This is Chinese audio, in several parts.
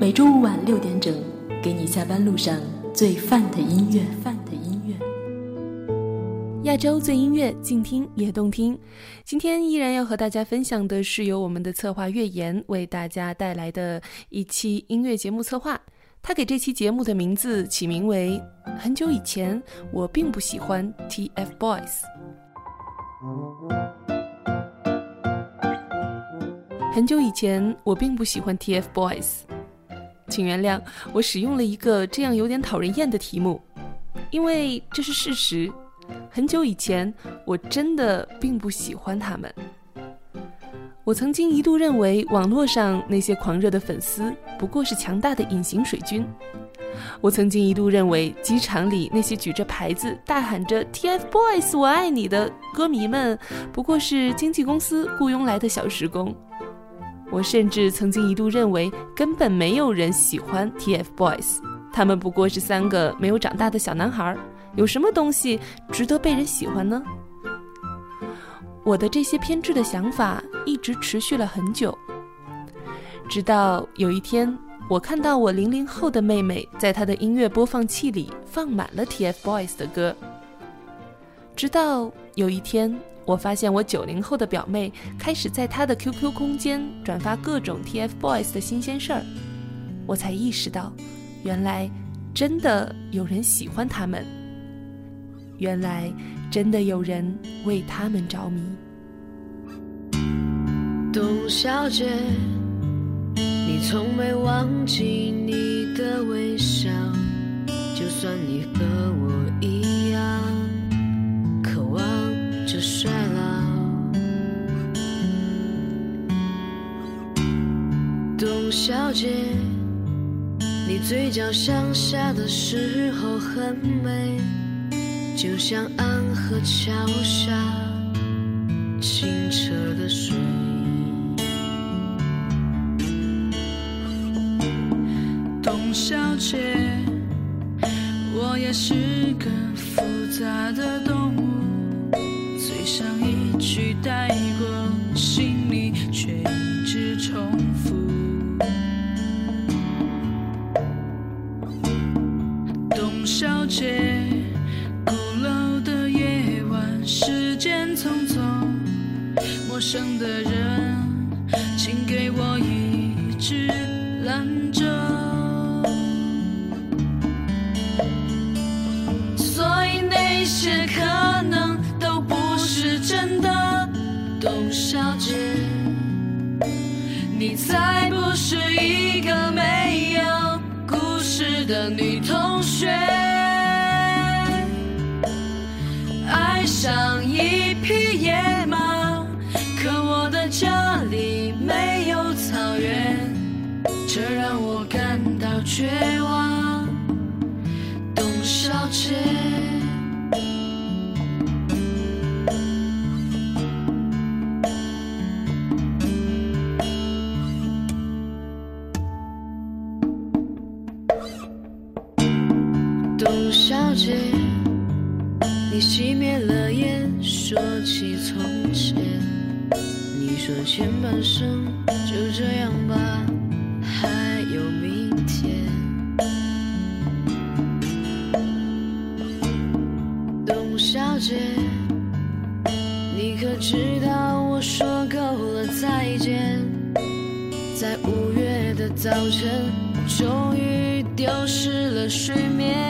每周五晚六点整，给你下班路上。最范的音乐，范的音乐，亚洲最音乐，静听也动听。今天依然要和大家分享的是由我们的策划月言为大家带来的一期音乐节目策划。他给这期节目的名字起名为《很久以前我并不喜欢 TFBOYS》。很久以前我并不喜欢 TFBOYS。请原谅我使用了一个这样有点讨人厌的题目，因为这是事实。很久以前，我真的并不喜欢他们。我曾经一度认为网络上那些狂热的粉丝不过是强大的隐形水军。我曾经一度认为机场里那些举着牌子大喊着 “TFBOYS 我爱你”的歌迷们不过是经纪公司雇佣来的小时工。我甚至曾经一度认为，根本没有人喜欢 TFBOYS，他们不过是三个没有长大的小男孩，有什么东西值得被人喜欢呢？我的这些偏执的想法一直持续了很久，直到有一天，我看到我零零后的妹妹在她的音乐播放器里放满了 TFBOYS 的歌，直到有一天。我发现我九零后的表妹开始在她的 QQ 空间转发各种 TFBOYS 的新鲜事儿，我才意识到，原来真的有人喜欢他们，原来真的有人为他们着迷。董小姐，你从没忘记你的微笑，就算你和我一衰老。董。小姐，你嘴角向下的时候很美，就像安河桥下清澈的水。董小姐，我也是个复杂的动物，嘴上一句带过，心里却一直重复。董小姐鼓楼的夜晚，时间匆匆，陌生的人，女同学。爱上一匹野马，可我的家里没有草原，这让我感到绝望。前半生就这样吧，还有明天。董小姐，你可知道我说够了再见？在五月的早晨，终于丢失了睡眠。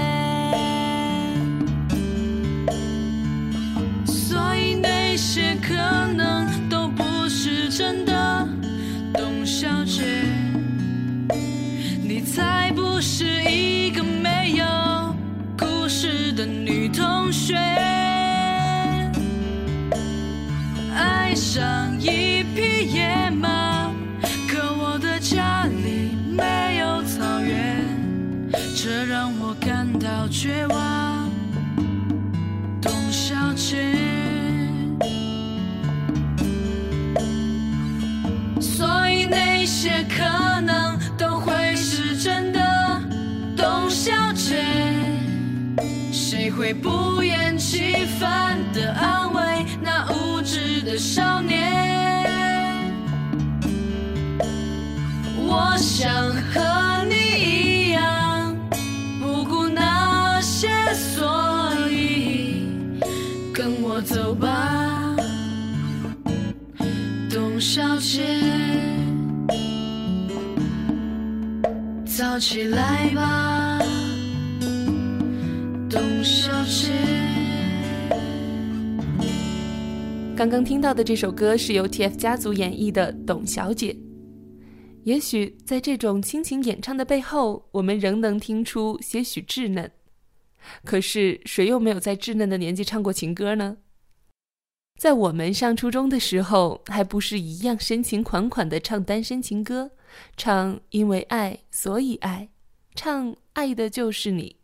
不厌其烦地安慰那无知的少年？我想和你一样，不顾那些所以，跟我走吧，董小姐，早起来吧，董小姐。刚刚听到的这首歌是由 TF 家族演绎的《董小姐》。也许在这种亲情演唱的背后，我们仍能听出些许稚嫩。可是，谁又没有在稚嫩的年纪唱过情歌呢？在我们上初中的时候，还不是一样深情款款的唱单身情歌，唱因为爱所以爱，唱爱的就是你。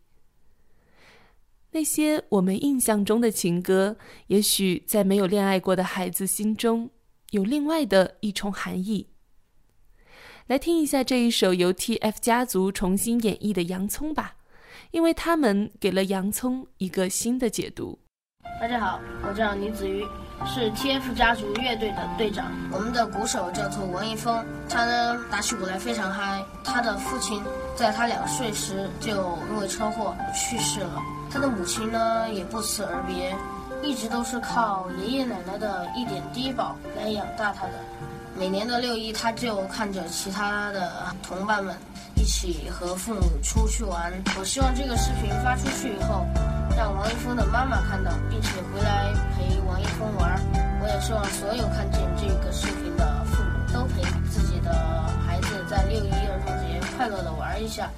那些我们印象中的情歌，也许在没有恋爱过的孩子心中，有另外的一重含义。来听一下这一首由 TF 家族重新演绎的《洋葱》吧，因为他们给了洋葱一个新的解读。大家好，我叫倪子瑜，是 TF 家族乐队的队长。我们的鼓手叫做王一峰，他呢打起鼓来非常嗨。他的父亲在他两岁时就因为车祸去世了，他的母亲呢也不辞而别，一直都是靠爷爷奶奶的一点低保来养大他的。每年的六一，他就看着其他的同伴们一起和父母出去玩。我希望这个视频发出去以后，让王一峰的妈妈看到，并且回来陪王一峰玩。我也希望所有看见这个视频的父母都陪自己的孩子在六一儿童节快乐的玩一下。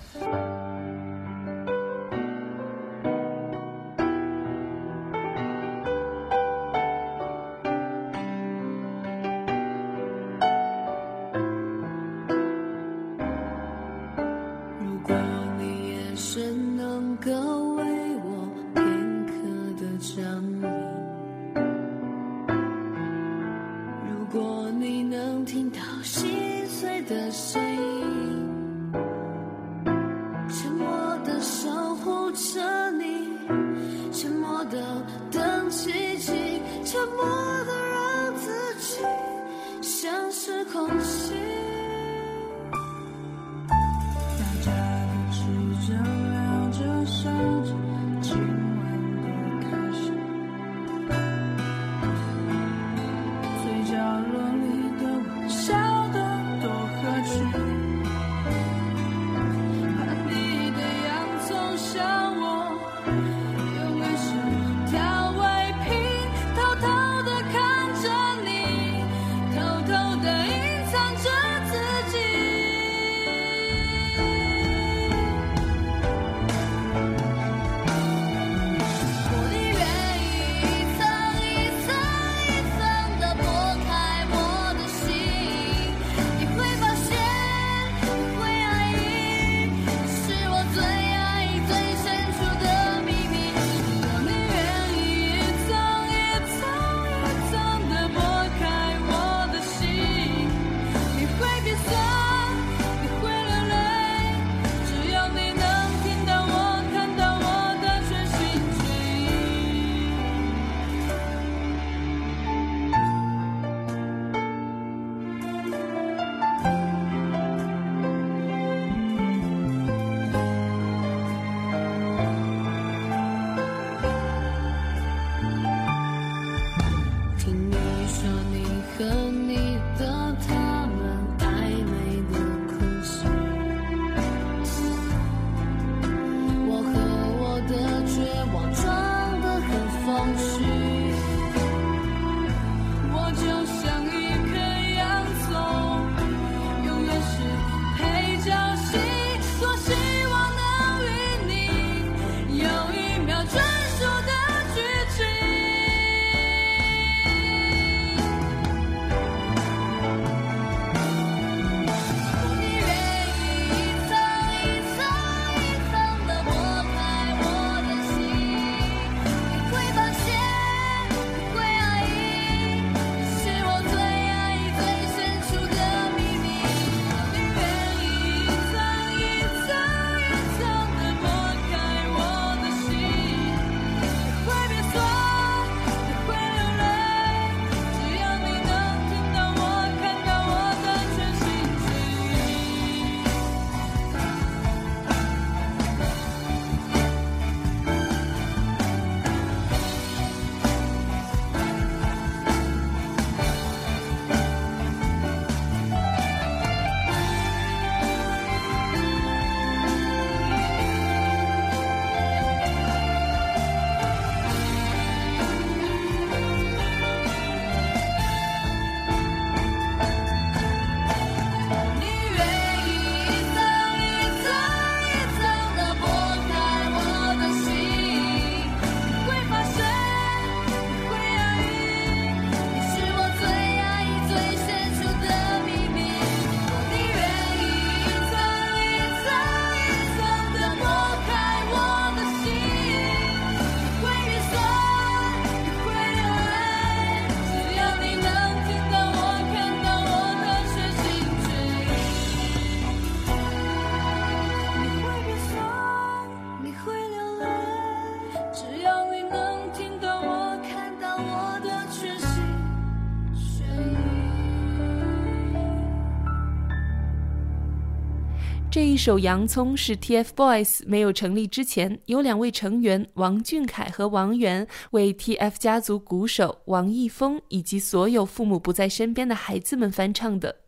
这一首《洋葱》是 TFBOYS 没有成立之前，有两位成员王俊凯和王源为 TF 家族鼓手王一峰以及所有父母不在身边的孩子们翻唱的，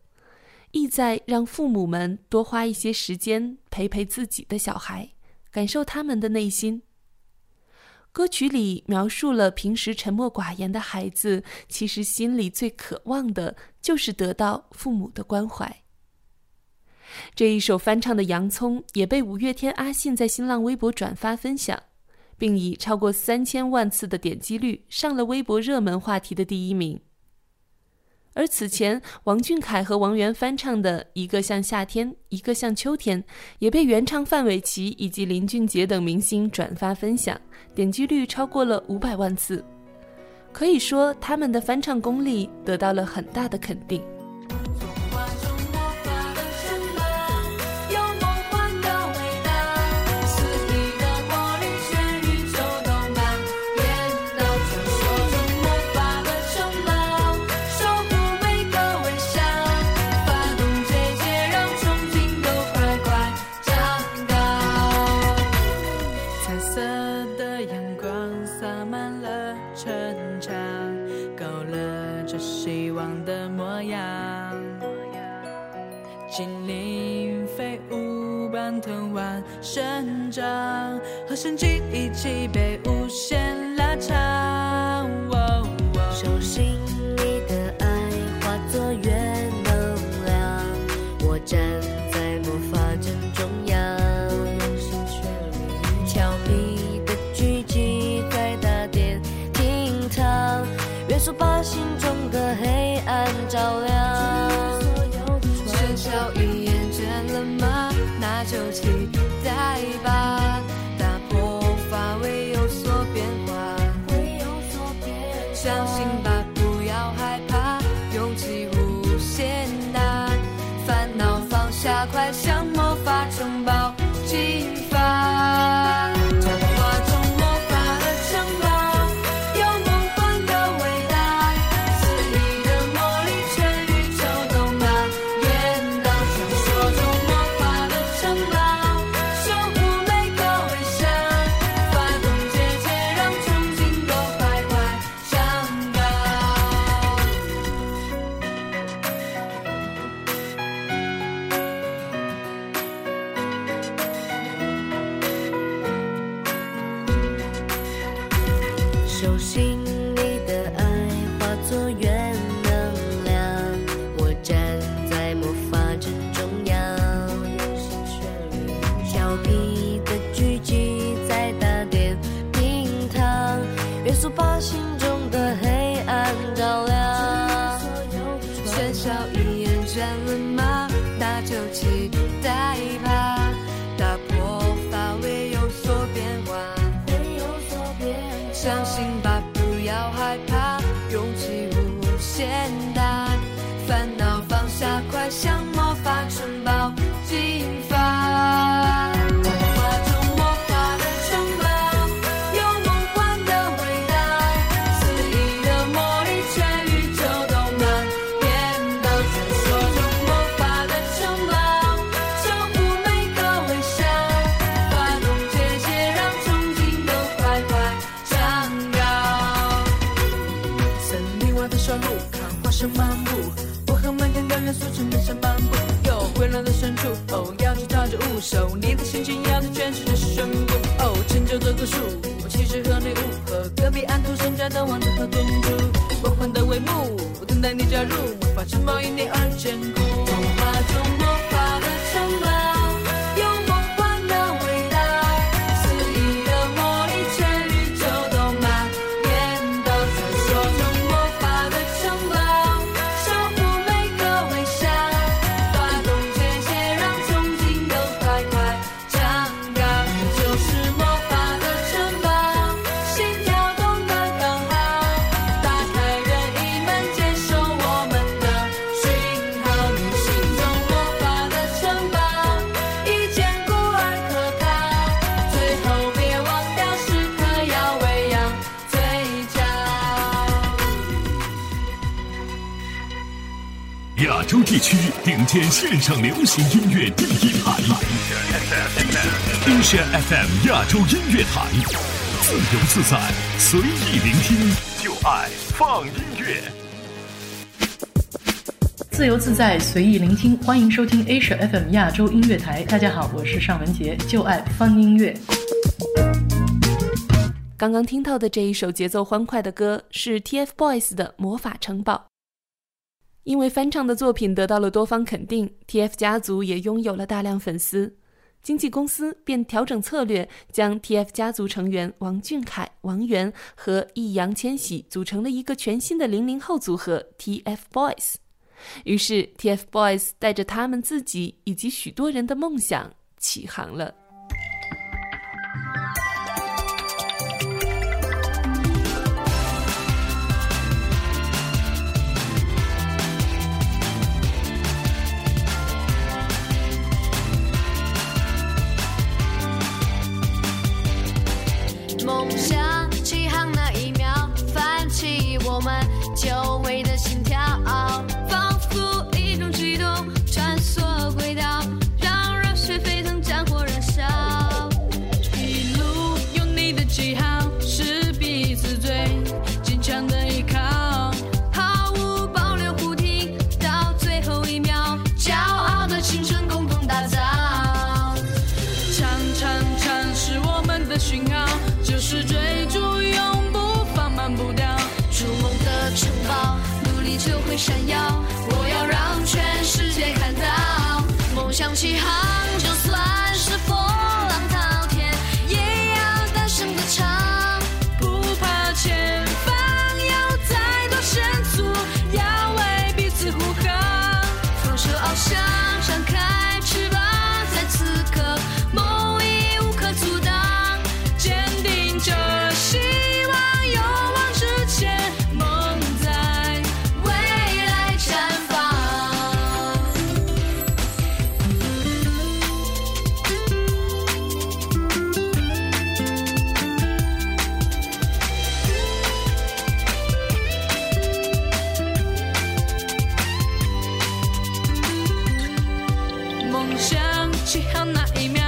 意在让父母们多花一些时间陪陪自己的小孩，感受他们的内心。歌曲里描述了平时沉默寡言的孩子，其实心里最渴望的就是得到父母的关怀。这一首翻唱的《洋葱》也被五月天阿信在新浪微博转发分享，并以超过三千万次的点击率上了微博热门话题的第一名。而此前王俊凯和王源翻唱的《一个像夏天，一个像秋天》也被原唱范玮琪以及林俊杰等明星转发分享，点击率超过了五百万次，可以说他们的翻唱功力得到了很大的肯定。你厌倦了吗？那就期待吧，漫步，我和漫天的元素城面上漫步，有温暖的深处，哦，要去照着舞手，你的心情要在全世界宣布，哦，成就这棵树，我其实和你无，和隔壁安徒生家的王子和公主，梦幻的帷幕，我等待你加入，魔法城堡因你而坚固。童话中地区顶尖线上流行音乐第一台，ASIA FM 亚洲音乐台，自由自在随意聆听，就爱放音乐。自由自在随意聆听，欢迎收听 ASIA FM 亚洲音乐台。大家好，我是尚雯婕，就爱放音乐。刚刚听到的这一首节奏欢快的歌，是 TFBOYS 的魔法城堡。因为翻唱的作品得到了多方肯定 tf 家族也拥有了大量粉丝。经纪公司便调整策略将 tf 家族成员王俊凯王源和易烊千玺组成了一个全新的零零后组合 tf boys 于是 tf boys 带着他们自己以及许多人的梦想起航了。就会闪耀。我要让全世界看到梦想起航就算是风。知らない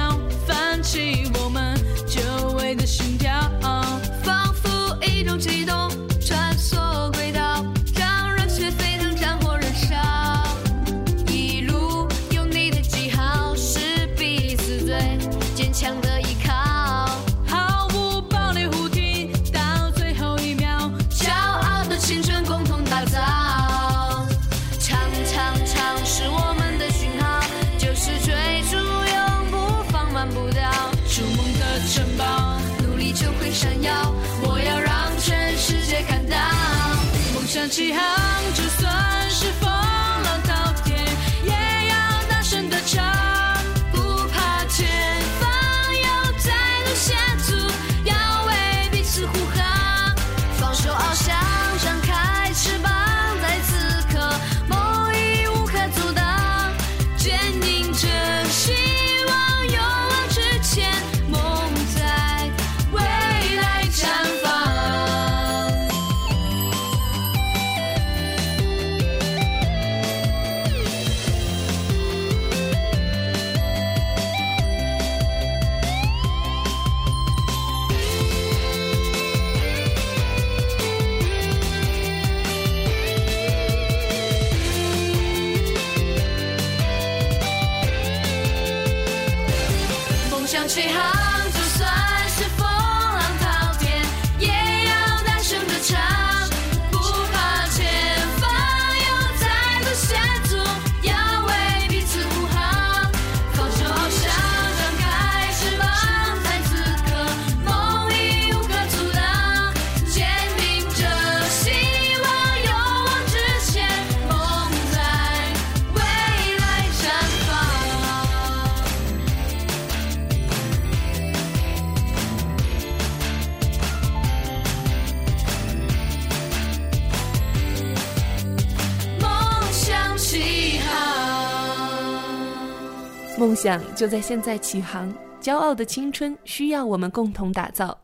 想就在现在起航。骄傲的青春需要我们共同打造，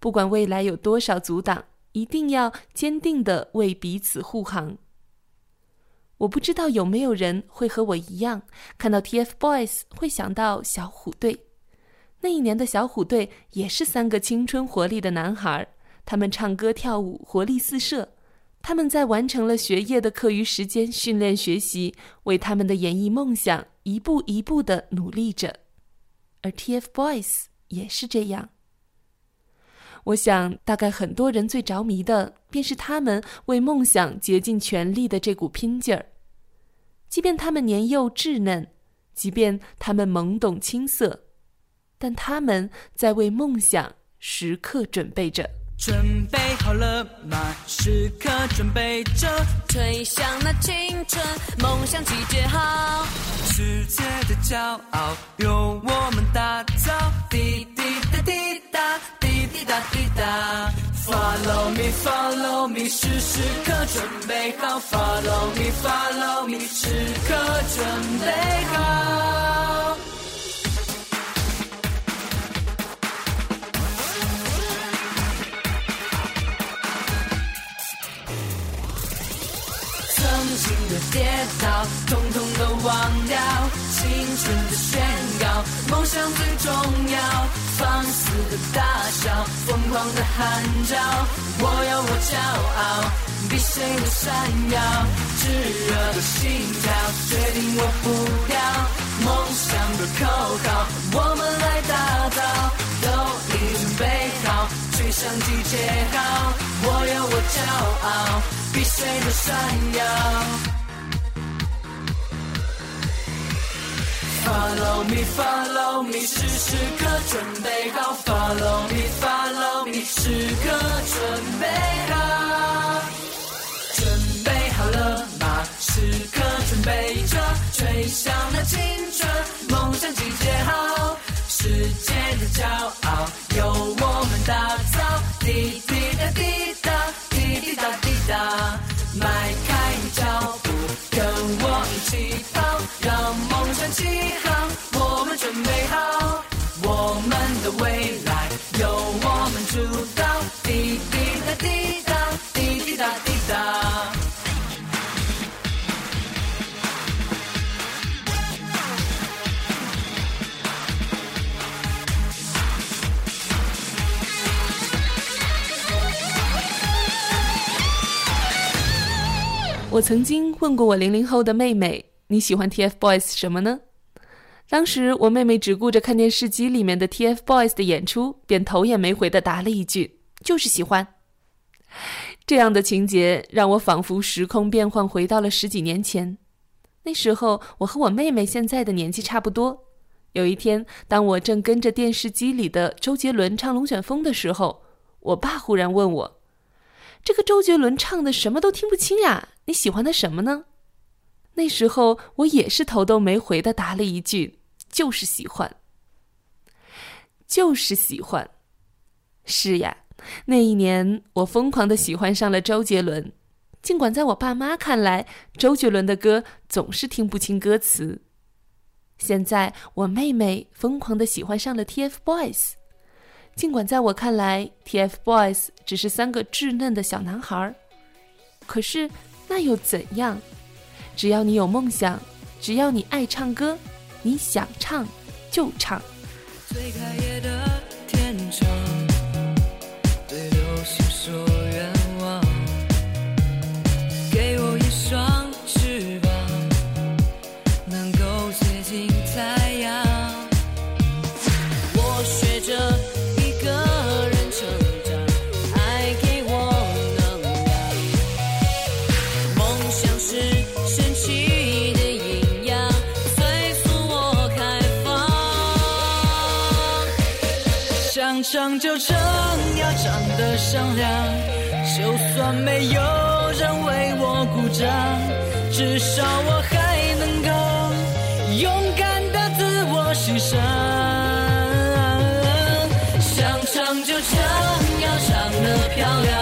不管未来有多少阻挡，一定要坚定的为彼此护航。我不知道有没有人会和我一样，看到 TFBOYS 会想到小虎队。那一年的小虎队也是三个青春活力的男孩，他们唱歌跳舞，活力四射。他们在完成了学业的课余时间训练学习，为他们的演艺梦想一步一步的努力着。而 TFBOYS 也是这样。我想，大概很多人最着迷的，便是他们为梦想竭尽全力的这股拼劲儿。即便他们年幼稚嫩，即便他们懵懂青涩，但他们在为梦想时刻准备着。准备好了吗？时刻准备着，吹响那青春梦想集结号，世界的骄傲由我们打造。滴滴答滴答，滴滴答滴答。Follow me, follow me，时时刻准备好。Follow me, follow me，时刻准备好。曾经的跌倒，统统都忘掉。青春的宣告，梦想最重要。放肆的大笑，疯狂的喊叫。我有我骄傲，比谁都闪耀。炙热的心跳，决定我步调。梦想的口号，我们来打造。都已准备好，吹响集结号。我有我骄傲，比谁都闪耀。Follow me, follow me，是时刻准备好。Follow me, follow me，时刻准备好。准备好了吗？时刻准备着，吹响那青春梦想集结号。世界的骄傲由我们打造。曾经问过我零零后的妹妹：“你喜欢 TFBOYS 什么呢？”当时我妹妹只顾着看电视机里面的 TFBOYS 的演出，便头也没回的答了一句：“就是喜欢。”这样的情节让我仿佛时空变换回到了十几年前。那时候我和我妹妹现在的年纪差不多。有一天，当我正跟着电视机里的周杰伦唱《龙卷风》的时候，我爸忽然问我：“这个周杰伦唱的什么都听不清呀，你喜欢他什么呢？”那时候我也是头都没回的答了一句：“就是喜欢，就是喜欢。”是呀，那一年我疯狂的喜欢上了周杰伦，尽管在我爸妈看来，周杰伦的歌总是听不清歌词。现在我妹妹疯狂的喜欢上了 TFBOYS，尽管在我看来，TFBOYS 只是三个稚嫩的小男孩儿，可是那又怎样？只要你有梦想，只要你爱唱歌，你想唱就唱。想唱就唱，要唱得响亮，就算没有人为我鼓掌，至少我还能够勇敢的自我欣赏。想唱就唱，要唱得漂亮，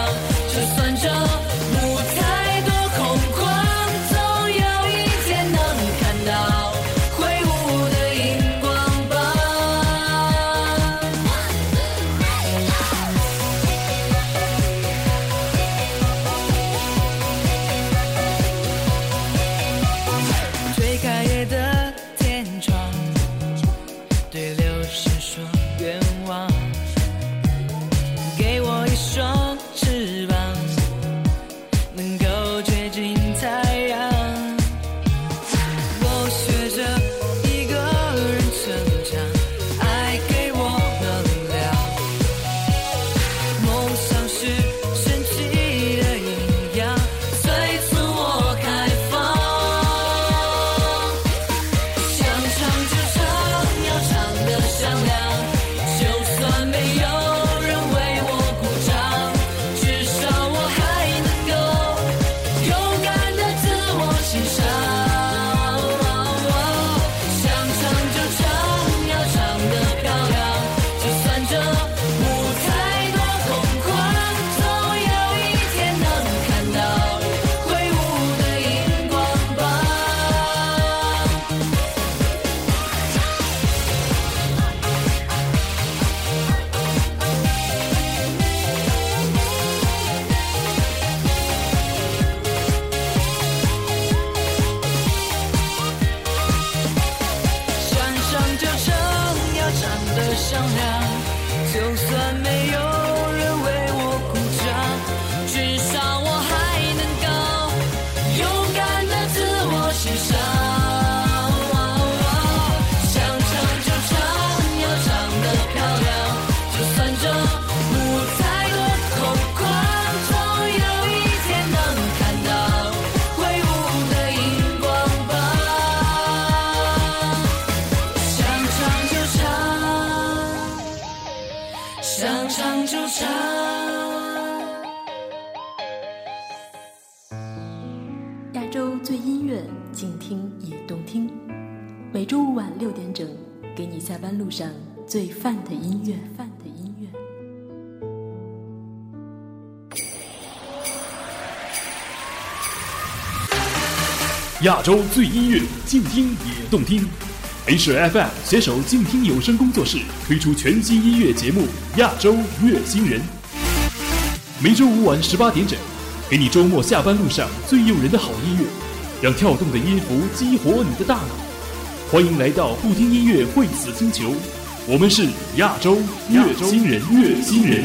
路上最范的音乐。范的音乐。亚洲最音乐，静听也动听。H FM 携手静听有声工作室推出全新音乐节目《亚洲乐星人》，每周五晚十八点整，给你周末下班路上最诱人的好音乐，让跳动的音符激活你的大脑。欢迎来到不听音乐会死星球，我们是亚洲乐星人，乐星人。